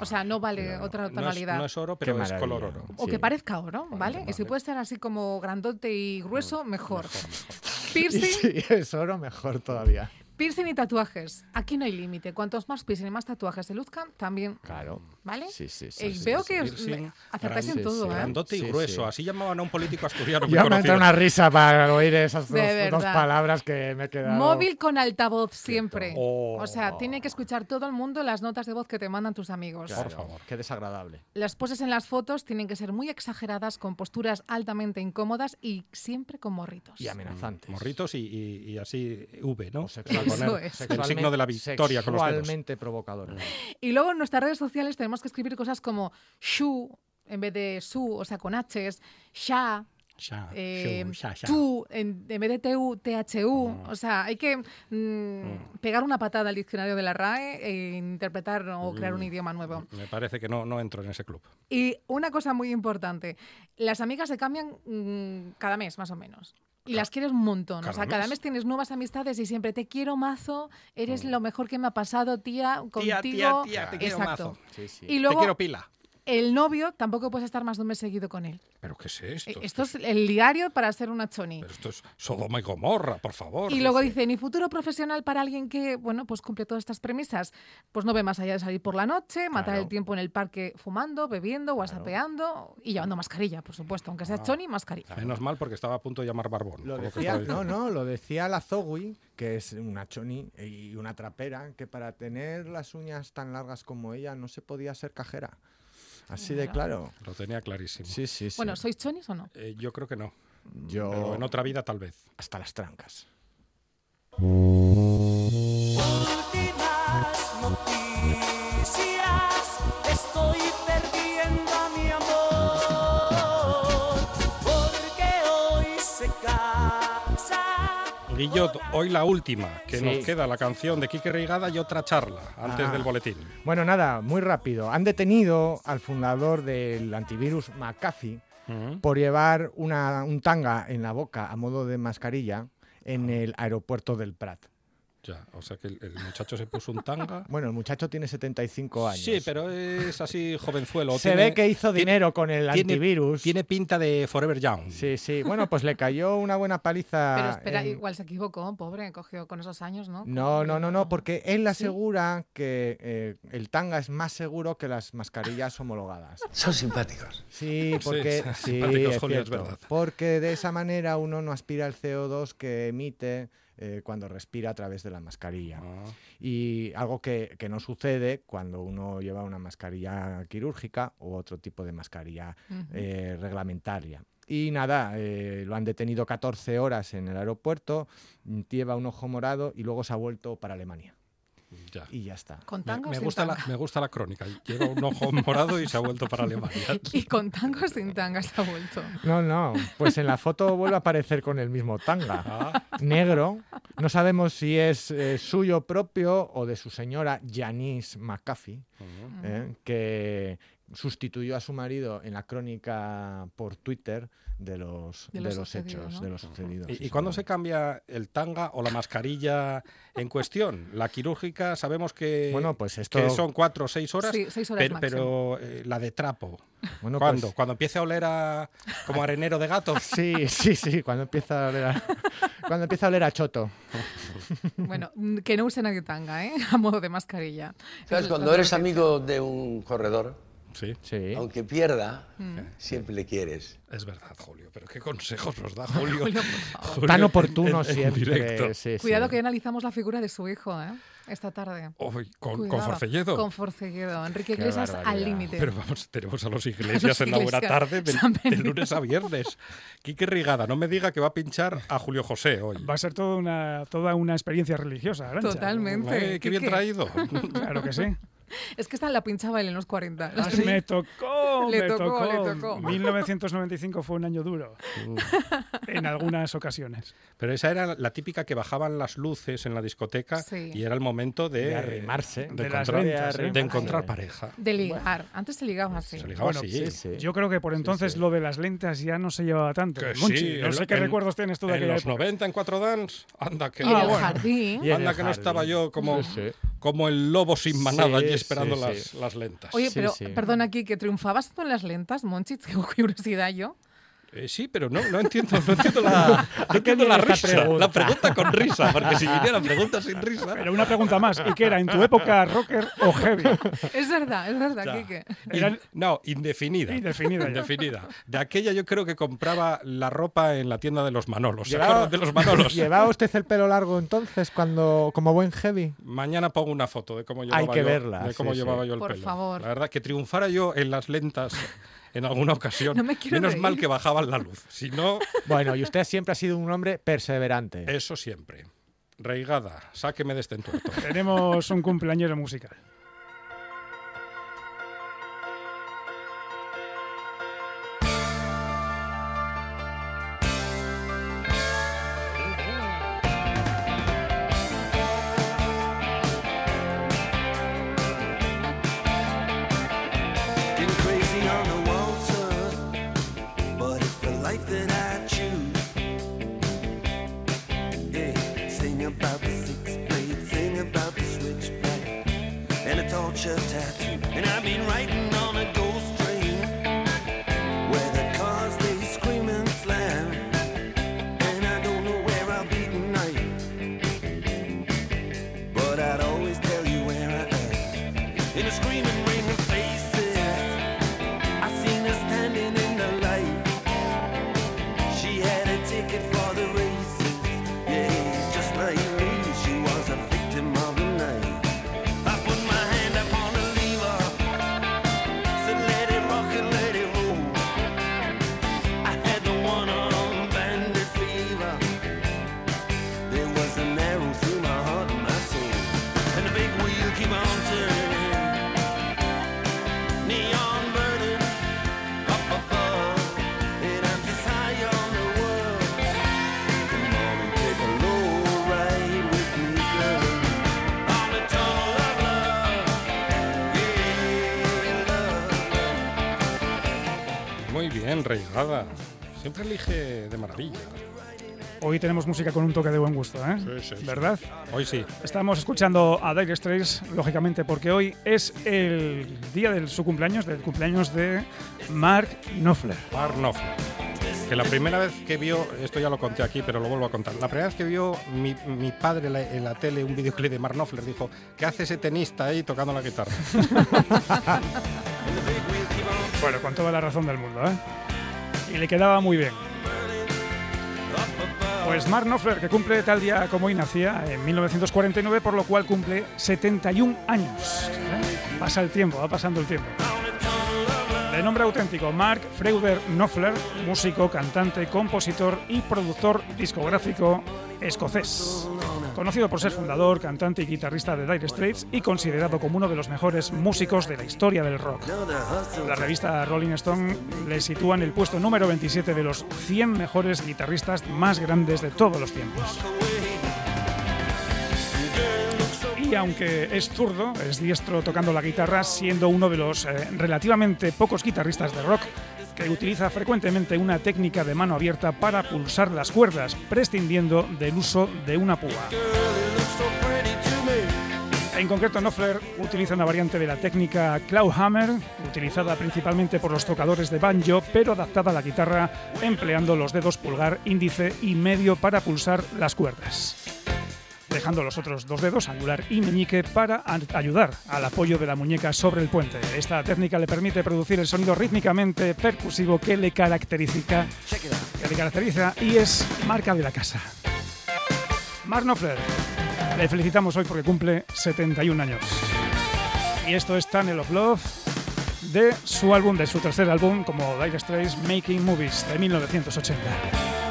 O sea, no vale otra No es, tonalidad. no es oro, pero es color oro. O Sí. que parezca oro, Bueno, ¿vale? Y si puede ser así como grandote y grueso, mejor. Mejor, mejor. Y Piercing, [LAUGHS] si es oro, mejor todavía. Piercing y tatuajes. Aquí no hay límite. Cuantos más piercing y más tatuajes se luzcan, también, Claro. ¿vale? Sí, sí, sí. Eh, sí, veo sí. que acertáis en sí, todo, sí. ¿eh? Grandote y Sí, grueso. sí. Así llamaban a un político asturiano. Ya me conocido. una risa para oír esas dos, palabras que me he quedado. Móvil con altavoz siempre. Oh. O sea, tiene que escuchar todo el mundo las notas de voz que te mandan tus amigos. Claro, Por favor. Qué desagradable. Las poses en las fotos tienen que ser muy exageradas, con posturas altamente incómodas y siempre con morritos. Y amenazantes. Morritos y, y- y así V, ¿no? O sexual- Poner es. El signo de la victoria con los dedos. Sexualmente provocador. Y luego en nuestras redes sociales tenemos que escribir cosas como shu en vez de su, o sea, con H's, sha, Sha, eh, shu, sha, sha. tú en, en vez de tu, thu. O sea, hay que mm, pegar una patada al diccionario de la RAE e interpretar o crear un idioma nuevo. Me parece que no, no entro en ese club. Y una cosa muy importante, las amigas se cambian mm, cada mes, más o menos. Y las quieres un montón. O cada sea, cada mes. mes tienes nuevas amistades y siempre te quiero mazo, eres lo mejor que me ha pasado, tía, contigo. Tía, tía, tía, te quiero Exacto. mazo. Sí, sí. Y Te luego quiero pila. El novio tampoco puedes estar más de un mes seguido con él. ¿Pero qué es esto? Eh, Esto es el diario para ser una choni. Pero esto es Sodoma y Gomorra, por favor. Y luego dice, ni futuro profesional para alguien que, bueno, pues cumple todas estas premisas. Pues no ve más allá de salir por la noche, matar Claro. el tiempo en el parque fumando, bebiendo, whatsappeando y llevando mascarilla, por supuesto. Aunque sea choni, mascarilla. Menos mal porque estaba a punto de llamar Barbón. Lo que decía, no, no, lo decía la Zoe, que es una choni y una trapera, que para tener las uñas tan largas como ella no se podía ser cajera. Así de claro. Lo tenía clarísimo. Sí, sí, sí. Bueno, ¿sois chonis o no? Eh, yo creo que no. yo Pero en otra vida tal vez. hasta las trancas. últimas noticias Guillot, hoy la última, que Sí. nos queda la canción de Quique Reigada y otra charla antes Ah. del boletín. Bueno, nada, muy rápido. Han detenido al fundador del antivirus McAfee por llevar una, un tanga en la boca a modo de mascarilla en el aeropuerto del Prat. Ya, o sea que el, el muchacho se puso un tanga. [LAUGHS] Bueno, el muchacho tiene 75 años. Sí, pero es así jovenzuelo. Se tiene- ve que hizo tiene- dinero con el tiene- antivirus. Tiene pinta de Forever Young. Sí, sí. Bueno, pues le cayó una buena paliza. Pero espera, en- igual se equivocó, pobre, cogió con esos años, ¿no? No, no, no, no, porque él ¿Sí? asegura que eh, el tanga es más seguro que las mascarillas homologadas. Son simpáticos. Sí, [LAUGHS] porque sí, sí, simpáticos, es Julio, es cierto. verdad. Porque de esa manera uno no aspira el CO2 que emite eh, cuando respira a través de la mascarilla. Ah, Y algo que, que no sucede cuando uno lleva una mascarilla quirúrgica u otro tipo de mascarilla eh, reglamentaria. Y nada, eh, lo han detenido 14 horas en el aeropuerto, lleva un ojo morado y luego se ha vuelto para Alemania. Ya. Y ya está. ¿Con Me, tango me sin gusta la, me gusta la crónica. Lleva un ojo morado y se ha vuelto para Alemania. [LAUGHS] Y con tango o sin tanga se ha vuelto. No, no, pues en la foto vuelve a aparecer con el mismo tanga. Ah, negro. No sabemos si es eh, suyo propio o de su señora Janice McAfee, eh, que sustituyó a su marido en la crónica por Twitter de los, De de lo los sucedido, hechos, ¿no? de lo sucedido. ¿Y, sí, y cuándo se cambia el tanga o la mascarilla en cuestión? La quirúrgica sabemos que, Bueno, pues esto... que son cuatro o seis horas, Sí, seis horas pero, eh, la de trapo. bueno, ¿Cuándo? pues- Cuando empiece a oler a, como arenero de gato. [LAUGHS] Sí, sí, sí, cuando empieza a oler a, [LAUGHS] cuando empieza a oler a choto. [LAUGHS] Bueno, que no use nadie tanga, ¿eh? A modo de mascarilla. ¿Sabes? Es Cuando eres amigo de un corredor, Sí, Sí. aunque pierda, Mm. siempre le quieres. es verdad, Julio. Pero qué consejos nos da Julio. [LAUGHS] Julio. Julio Tan oportuno en- en siempre. directo. sí, Cuidado sí. que analizamos la figura de su hijo, ¿eh? Esta tarde. Uy, con, con. Forcelledo. Con Forcelledo. Enrique Qué Iglesias al límite. Pero vamos, tenemos a los iglesias en la buena tarde de venido. lunes a viernes. Quique Rigada, no me diga que va a pinchar a Julio José hoy. Va a ser toda una, toda una experiencia religiosa, Arantxa. Totalmente. Eh, qué bien traído. [LAUGHS] Claro que sí. Es que esta la pinchaba él en los 40. Ah, Me tocó, Le me tocó, tocó. le tocó. 1995 fue un año duro en algunas ocasiones. Pero esa era la típica que bajaban las luces en la discoteca Sí. y era el momento de, De arrimarse. de De las encontrar, ventas, ¿eh? de encontrar pareja. De ligar. Antes se ligaba así. Se ligaba Bueno, así. Sí, sí. Yo creo que por entonces sí. lo de las lentas ya no se llevaba tanto. Que Monchi, sí, no en sé qué en- recuerdos tienes tú de En los época. 90 en Cuatro Dance, anda que, Ah, el bueno. jardín. Anda el que no estaba yo como, Sí, sí. como el lobo sin manada esperando sí, las, sí. las lentas. Oye, Sí, pero sí. perdona aquí, que triunfabas tú en las lentas, Monchi, [LAUGHS] tengo curiosidad yo. Eh, sí, pero no, no entiendo, no entiendo la, [LAUGHS] no entiendo la viene esta risa. pregunta? La pregunta con risa, porque si viniera pregunta sin risa. Pero una pregunta más. ¿Y qué era? ¿En tu época rocker o heavy? Es verdad, es verdad, Ya. Quique. In- no, indefinida. Indefinida. Indefinida. De aquella yo creo que compraba la ropa en la tienda de los Manolos. ¿Se Llevaba- de los Manolos? ¿Llevaba usted el pelo largo entonces cuando como buen heavy? Mañana pongo una foto de cómo llevaba, Hay que yo, verla, de cómo sí, llevaba sí. yo el Por pelo. favor. La verdad, que triunfara yo en las lentas en alguna ocasión. No me quiero Menos reír. mal que bajaban la luz. Si no, Bueno, y usted siempre ha sido un hombre perseverante. eso siempre. Reigada, sáqueme de este entuerto. Tenemos un cumpleañero musical. Torture tattoo. And I've been writing on a ghost Reigada. Siempre elige de maravilla. Hoy tenemos música con un toque de buen gusto, ¿eh? Sí, sí, sí. ¿Verdad? Hoy sí. Estamos escuchando a Dire Straits, lógicamente, porque hoy es el día de su cumpleaños, del cumpleaños de Mark Knopfler. Mark Knopfler. Que la primera vez que vio, esto ya lo conté aquí, pero lo vuelvo a contar. La primera vez que vio mi, mi padre la, en la tele un videoclip de Mark Knopfler, dijo: ¿Qué hace ese tenista ahí tocando la guitarra? [LAUGHS] Bueno, con toda la razón del mundo, ¿eh? Y le quedaba muy bien. Pues Mark Knopfler, que cumple tal día como hoy nacía, en 1949, por lo cual cumple 71 años. ¿eh? Pasa el tiempo, va pasando el tiempo. De nombre auténtico, Mark Freuder Knopfler, músico, cantante, compositor y productor discográfico escocés. Conocido por ser fundador, cantante y guitarrista de Dire Straits y considerado como uno de los mejores músicos de la historia del rock. La revista Rolling Stone le sitúa en el puesto número 27 de los 100 mejores guitarristas más grandes de todos los tiempos. Y aunque es zurdo, es diestro tocando la guitarra, siendo uno de los eh, relativamente pocos guitarristas de rock utiliza frecuentemente una técnica de mano abierta para pulsar las cuerdas, prescindiendo del uso de una púa. En concreto, Knopfler utiliza una variante de la técnica Clawhammer, utilizada principalmente por los tocadores de banjo, pero adaptada a la guitarra, empleando los dedos pulgar, índice y medio para pulsar las cuerdas dejando los otros dos dedos, angular y meñique, para ayudar al apoyo de la muñeca sobre el puente. Esta técnica le permite producir el sonido rítmicamente percusivo que le caracteriza, que le caracteriza y es marca de la casa. Mark Knopfler, le felicitamos hoy porque cumple 71 años. Y esto es Tunnel of Love de su álbum, de su tercer álbum como Dire Straits, Making Movies, de 1980.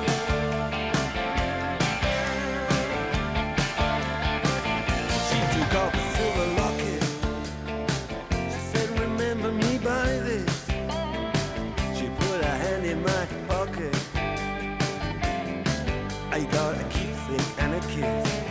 pocket. I got a keepsake and a kiss.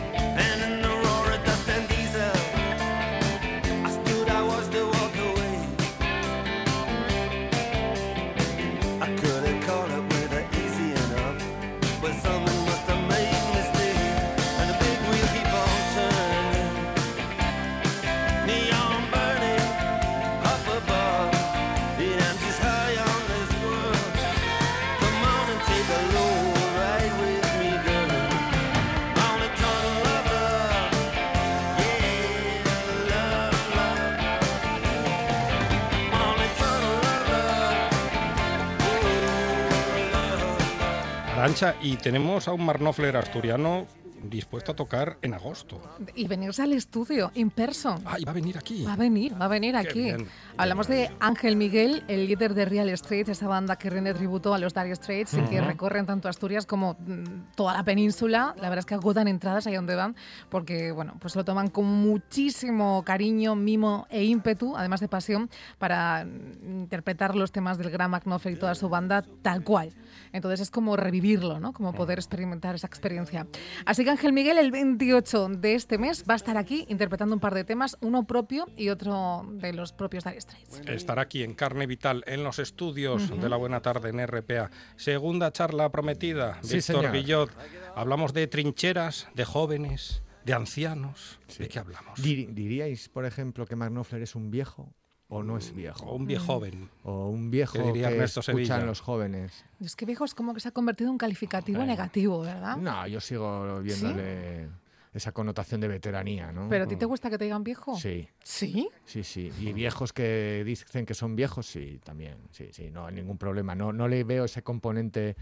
Arancha, y tenemos a un Marnofler asturiano dispuesto a tocar en agosto. Y venirse al estudio, in person. Ah, y va a venir aquí. Va a venir, va a venir aquí. bien, Hablamos de Ángel Miguel, el líder de Real Straits, esa banda que rinde tributo a los Dire Straits y que recorren tanto Asturias como mm, toda la península. La verdad es que agotan entradas ahí donde van porque, bueno, pues lo toman con muchísimo cariño, mimo e ímpetu, además de pasión, para mm, interpretar los temas del gran McNaughton y toda su banda tal cual. Entonces es como revivirlo, ¿no? Como poder experimentar esa experiencia. Así que Ángel Miguel el 28 de este mes va a estar aquí interpretando un par de temas, uno propio y otro de los propios Dire Straits. Estará aquí en Carne Vital, en los estudios de la Buena Tarde en RPA. Segunda charla prometida, Sí, Víctor señor. Guillot. Hablamos de trincheras, de jóvenes, de ancianos. ¿De qué hablamos? ¿Diríais, por ejemplo, que Mark Knopfler es un viejo o no es O viejo? un viejo joven. O un viejo ¿Qué diría que escuchan Sevilla? los jóvenes. Es que viejo es como que se ha convertido en un calificativo Bueno. negativo, ¿verdad? No, yo sigo viéndole esa connotación de veteranía, ¿no? ¿Pero a ti te gusta que te digan viejo? Sí, ¿Sí? sí, sí. Y viejos que dicen que son viejos, sí, también. Sí, sí, no hay ningún problema. No, no le veo ese componente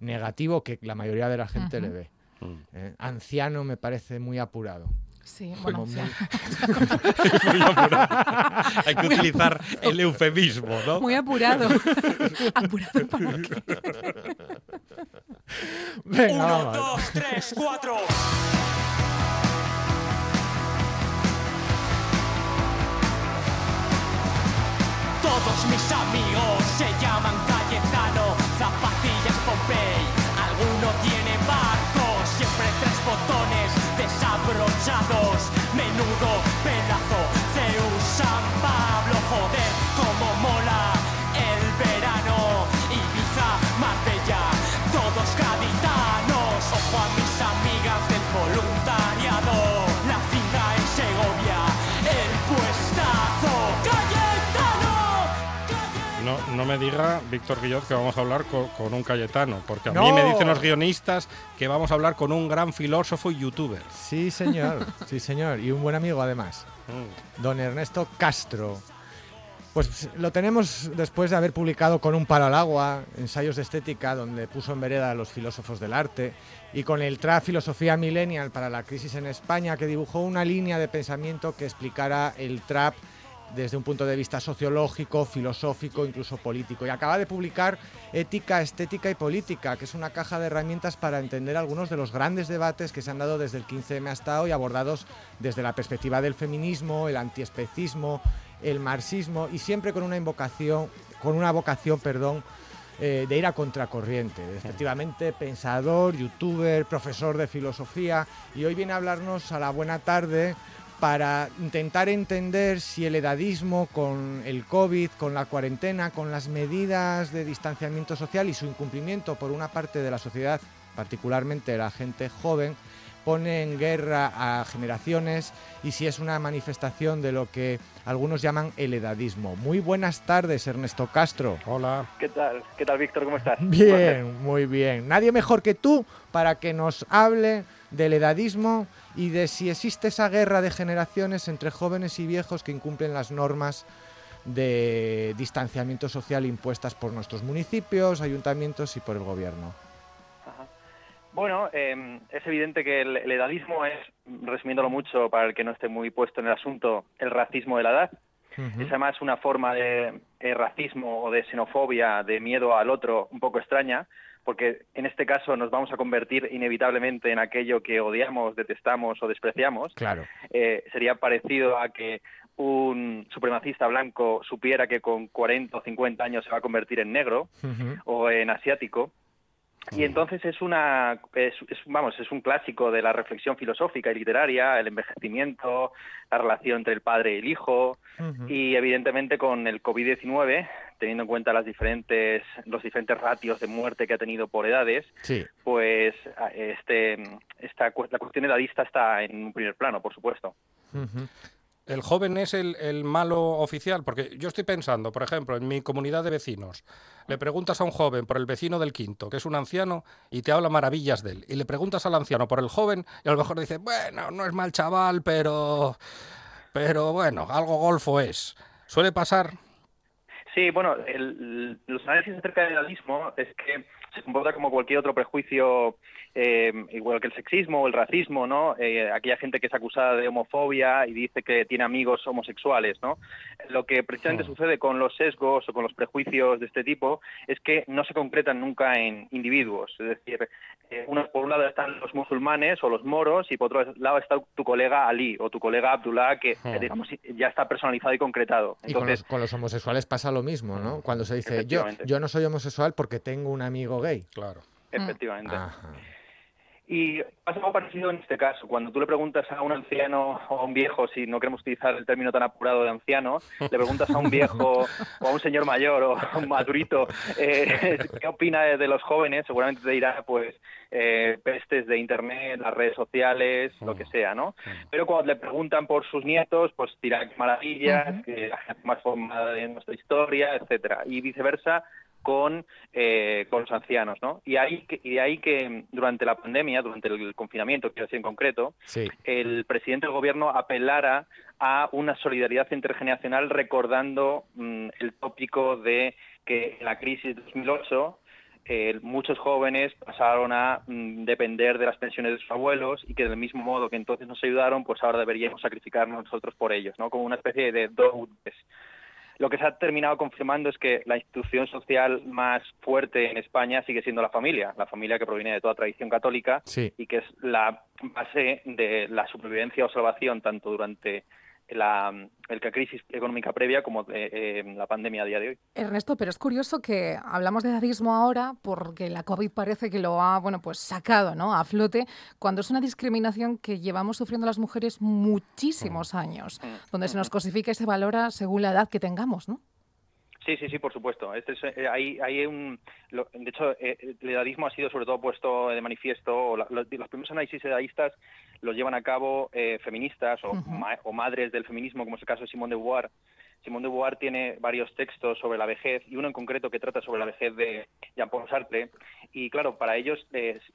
negativo que la mayoría de la gente le ve. ¿eh? Anciano me parece muy apurado. Sí, bueno, sí. muy-. [LAUGHS] Hay que utilizar el eufemismo, ¿no? muy apurado. [LAUGHS] apurado para qué? Venga, Uno, vamos. dos, tres, cuatro. Todos mis amigos se No, me diga, Víctor Guillot, que vamos a hablar co- con, un Cayetano, porque a mí No. me dicen los guionistas que vamos a hablar con un gran filósofo y youtuber. Sí, señor. [LAUGHS] Sí, señor. Y un buen amigo, además. Mm. Don Ernesto Castro. Pues lo tenemos después de haber publicado con un palo al agua, ensayos de estética, donde puso en vereda a los filósofos del arte, y con el TRA Filosofía Millennial para la crisis en España, que dibujó una línea de pensamiento que explicara el trap desde un punto de vista sociológico, filosófico, incluso político. Y acaba de publicar Ética, Estética y Política, que es una caja de herramientas para entender algunos de los grandes debates que se han dado desde el 15M hasta hoy, abordados desde la perspectiva del feminismo, el antiespecismo, el marxismo, y siempre con una invocación, con una vocación, perdón, eh, de ir a contracorriente. Efectivamente, pensador, youtuber, profesor de filosofía, y hoy viene a hablarnos a la buena tarde para intentar entender si el edadismo con el COVID, con la cuarentena, con las medidas de distanciamiento social y su incumplimiento por una parte de la sociedad, particularmente la gente joven, pone en guerra a generaciones y si es una manifestación de lo que algunos llaman el edadismo. Muy buenas tardes, Ernesto Castro. Hola. ¿Qué tal? ¿Qué tal, Víctor? ¿Cómo estás? Bien, muy bien. Nadie mejor que tú para que nos hable del edadismo y de si existe esa guerra de generaciones entre jóvenes y viejos que incumplen las normas de distanciamiento social impuestas por nuestros municipios, ayuntamientos y por el gobierno. Ajá. Bueno, eh, es evidente que el, el edadismo es, resumiéndolo mucho para el que no esté muy puesto en el asunto, el racismo de la edad. Es además una forma de eh, racismo o de xenofobia, de miedo al otro un poco extraña, porque en este caso nos vamos a convertir inevitablemente en aquello que odiamos, detestamos o despreciamos. Claro. Eh, sería parecido a que un supremacista blanco supiera que con 40 o 50 años se va a convertir en negro o en asiático. Y entonces es una, es, es- vamos, es un clásico de la reflexión filosófica y literaria, el envejecimiento, la relación entre el padre y el hijo, y evidentemente con el COVID-19, teniendo en cuenta las diferentes, los diferentes ratios de muerte que ha tenido por edades, Sí. pues a- este, esta, cu- la cuestión edadista está en un primer plano, por supuesto. El joven es el, el malo oficial, porque yo estoy pensando, por ejemplo, en mi comunidad de vecinos, le preguntas a un joven por el vecino del quinto, que es un anciano, y te habla maravillas de él, y le preguntas al anciano por el joven, y a lo mejor dice, bueno, no es mal chaval, pero, pero bueno, algo golfo es. Suele pasar. Sí, bueno, el- los análisis acerca del edadismo es que se comporta como cualquier otro prejuicio, eh, igual que el sexismo o el racismo, ¿no? Eh, aquella gente que es acusada de homofobia y dice que tiene amigos homosexuales, ¿no? Lo que precisamente sucede con los sesgos o con los prejuicios de este tipo es que no se concretan nunca en individuos. Es decir, eh, uno, por un lado están los musulmanes o los moros y por otro lado está tu colega Ali o tu colega Abdullah que, Hmm. digamos, ya está personalizado y concretado. Y con los, con los homosexuales pasa lo mismo, ¿no? Cuando se dice, yo, yo no soy homosexual porque tengo un amigo gay. Claro. efectivamente. Ajá. Y pasa algo parecido en este caso. Cuando tú le preguntas a un anciano o a un viejo, si no queremos utilizar el término tan apurado de anciano, le preguntas a un viejo o a un señor mayor o a un madurito eh, [LAUGHS] qué opina de, de los jóvenes, seguramente te dirá, pues, eh, pestes de Internet, las redes sociales, lo que sea, ¿no? Pero cuando le preguntan por sus nietos, pues dirá que maravillas, que la gente más formada de nuestra historia, etcétera. Y viceversa con, eh, con los ancianos, ¿no? Y ahí y de ahí que durante la pandemia, durante el confinamiento, quiero decir en concreto, Sí. el presidente del gobierno apelara a una solidaridad intergeneracional recordando mm, el tópico de que en la crisis de 2008 eh, muchos jóvenes pasaron a mm, depender de las pensiones de sus abuelos y que del mismo modo que entonces nos ayudaron, pues ahora deberíamos sacrificarnos nosotros por ellos, ¿no? Como una especie de deudas. Lo que se ha terminado confirmando es que la institución social más fuerte en España sigue siendo la familia, la familia que proviene de toda tradición católica Sí. y que es la base de la supervivencia o salvación tanto durante la, el- crisis económica previa como de, eh, la pandemia a día de hoy. Ernesto, pero es curioso que hablamos de dadismo ahora porque la COVID parece que lo ha, bueno, pues sacado, ¿no? A flote, cuando es una discriminación que llevamos sufriendo las mujeres muchísimos años, donde se nos cosifica y se valora según la edad que tengamos, ¿no? Sí, sí, sí, por supuesto. Este es, eh, hay, hay un, lo- de hecho, eh, el edadismo ha sido sobre todo puesto de manifiesto, o la- los, los primeros análisis edadistas los llevan a cabo eh, feministas o, ma- o madres del feminismo, como es el caso de Simone de Beauvoir. Simone de Beauvoir tiene varios textos sobre la vejez y uno en concreto que trata sobre la vejez de Jean-Paul Sartre. Y claro, para ellos,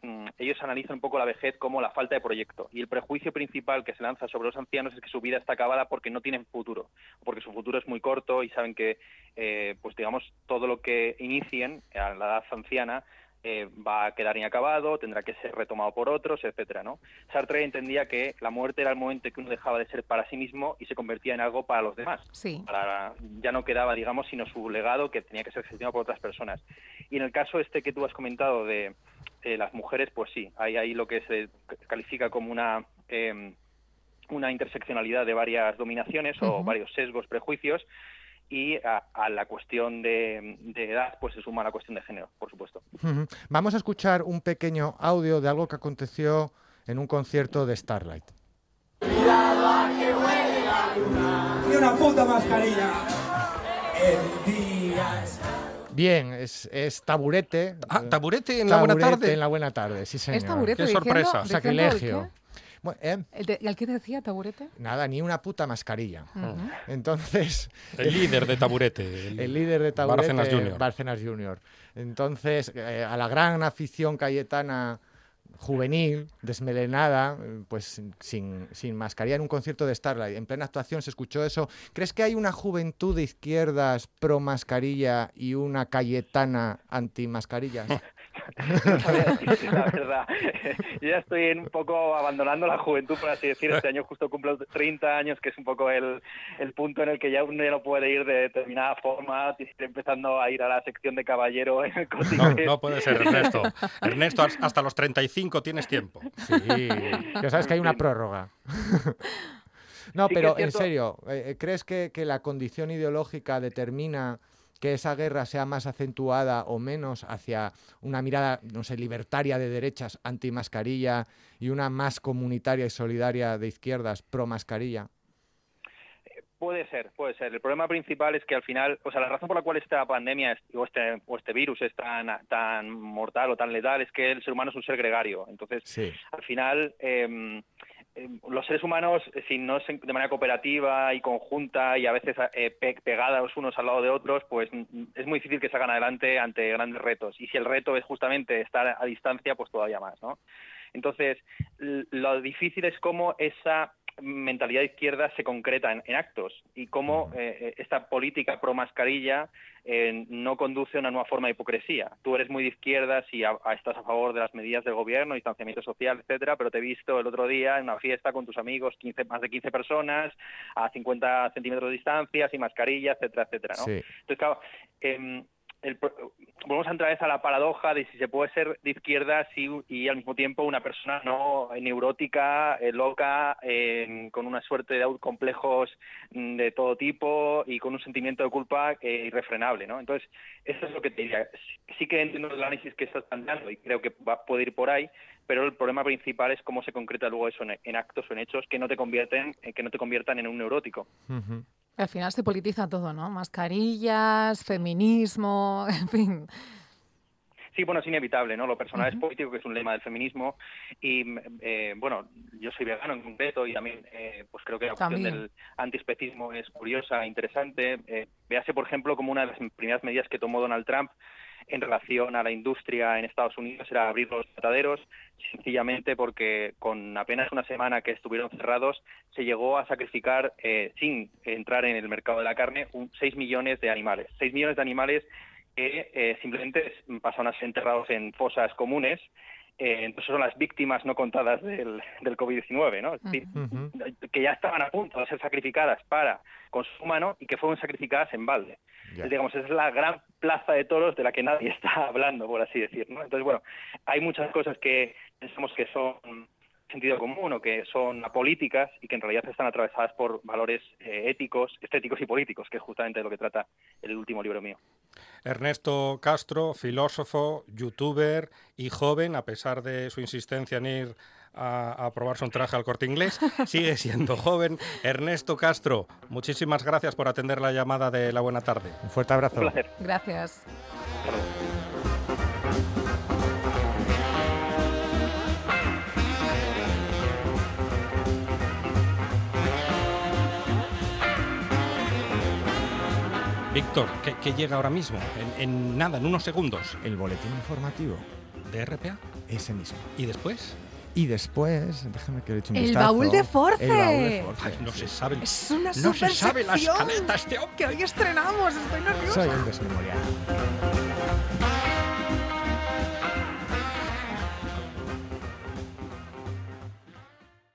mm, ellos analizan un poco la vejez como la falta de proyecto. Y el prejuicio principal que se lanza sobre los ancianos es que su vida está acabada porque no tienen futuro, porque su futuro es muy corto y saben que, eh, pues digamos, todo lo que inicien a la edad anciana eh, va a quedar inacabado, tendrá que ser retomado por otros, etcétera, ¿no? Sartre entendía que la muerte era el momento en que uno dejaba de ser para sí mismo y se convertía en algo para los demás. Sí. Para, ya no quedaba, digamos, sino su legado que tenía que ser gestionado por otras personas. Y en el caso este que tú has comentado de eh, las mujeres, pues sí, hay ahí lo que se califica como una eh, una interseccionalidad de varias dominaciones o varios sesgos, prejuicios, y a, a la cuestión de, de edad pues se suma la cuestión de género, por supuesto. Vamos a escuchar un pequeño audio de algo que aconteció en un concierto de Starlight. Ni una puta mascarilla. El día es- Bien, es, es taburete. Ah, taburete en la buena taburete tarde. en la buena tarde, sí señor. Es taburete Qué diciendo- sorpresa. Sacrilegio. Bueno, eh, ¿El, de- ¿El qué te decía, taburete? nada, ni una puta mascarilla. Entonces, El líder de taburete. El, [LAUGHS] el líder de taburete, Bárcenas Junior. Bárcenas Junior. Entonces, eh, a la gran afición cayetana juvenil, desmelenada, eh, pues sin, sin mascarilla en un concierto de Starlight, en plena actuación se escuchó eso. ¿Crees que hay una juventud de izquierdas pro mascarilla y una cayetana anti mascarillas? [LAUGHS] No sabía decirte la verdad. Yo ya estoy un poco abandonando la juventud, por así decir. Este año justo cumplo 30 años, que es un poco el, el punto en el que ya uno ya no puede ir de determinada forma, ir empezando a ir a la sección de caballero en el No, no puede ser, Ernesto. Ernesto, has- hasta los 35 tienes tiempo. Sí, ya sabes que hay una prórroga. [LAUGHS] No, Sí pero en serio, eh, ¿crees que, que la condición ideológica determina que esa guerra sea más acentuada o menos hacia una mirada, no sé, libertaria de derechas anti-mascarilla y una más comunitaria y solidaria de izquierdas pro-mascarilla? Puede ser, puede ser. El problema principal es que al final, o sea, la razón por la cual esta pandemia o este, o este virus es tan, tan mortal o tan letal es que el ser humano es un ser gregario. Entonces, Sí. al final, eh, los seres humanos, eh, si no es de manera cooperativa y conjunta y a veces eh, pe- pegados unos al lado de otros, pues mm, es muy difícil que salgan adelante ante grandes retos. Y si el reto es justamente estar a distancia, pues todavía más, ¿no? Entonces, lo difícil es cómo esa mentalidad de izquierda se concreta en, en actos y cómo eh, eh, esta política pro mascarilla eh, no conduce a una nueva forma de hipocresía. Tú eres muy de izquierdas y a- a- estás a favor de las medidas del gobierno, distanciamiento social, etcétera, pero te he visto el otro día en una fiesta con tus amigos, 15, más de 15 personas, a 50 centímetros de distancia, sin mascarilla, etcétera, etcétera, ¿no? Sí. Entonces, claro, em, el volvemos a entrar a la paradoja de si se puede ser de izquierda y al mismo tiempo una persona no eh, neurótica, eh, loca, eh, con una suerte de complejos mm, de todo tipo y con un sentimiento de culpa irrefrenable, ¿no? Entonces, eso es lo que te diría. Sí- que entiendo el análisis que estás planteando y creo que va, puede ir por ahí, pero el problema principal es cómo se concreta luego eso en, actos o en hechos que no te convierten, que no te conviertan en un neurótico. Al final se politiza todo, ¿no? Mascarillas, feminismo, [LAUGHS] en fin. Sí, bueno, es inevitable, ¿no? Lo personal es político, que es un lema del feminismo. Y, eh, bueno, yo soy vegano en concreto y también, eh, pues creo que la cuestión del antiespecismo es curiosa, interesante. Eh, véase, por ejemplo, como una de las primeras medidas que tomó Donald Trump en relación a la industria en Estados Unidos era abrir los mataderos, sencillamente porque con apenas una semana que estuvieron cerrados se llegó a sacrificar, eh, sin entrar en el mercado de la carne, un, 6 millones de animales. 6 millones de animales que eh, simplemente pasaron a ser enterrados en fosas comunes. Eh, entonces son las víctimas no contadas del, del COVID-19, ¿no? Es decir, que ya estaban a punto de ser sacrificadas para consumo humano y que fueron sacrificadas en balde. Entonces, digamos, es la gran plaza de toros de la que nadie [LAUGHS] está hablando, por así decir, ¿no? Entonces, bueno, hay muchas cosas que pensamos que son sentido común o que son apolíticas y que en realidad están atravesadas por valores eh, éticos, estéticos y políticos, que es justamente de lo que trata el último libro mío. Ernesto Castro, filósofo, youtuber y joven, a pesar de su insistencia en ir a, a probarse un traje al corte inglés, [LAUGHS] sigue siendo joven. Ernesto Castro, muchísimas gracias por atender la llamada de la buena tarde. Un fuerte abrazo. Un placer. Gracias. Víctor, ¿qué, qué llega ahora mismo? En, en nada, en unos segundos. El boletín informativo. ¿De RPA? Ese mismo. ¿Y después? Y después, déjame que le eche un El vistazo. baúl de Force. El baúl de Force. Ay, no se sabe. Es una no se sabe la escaleta este hombre. que hoy estrenamos. Estoy nerviosa. Soy un desmemoriado.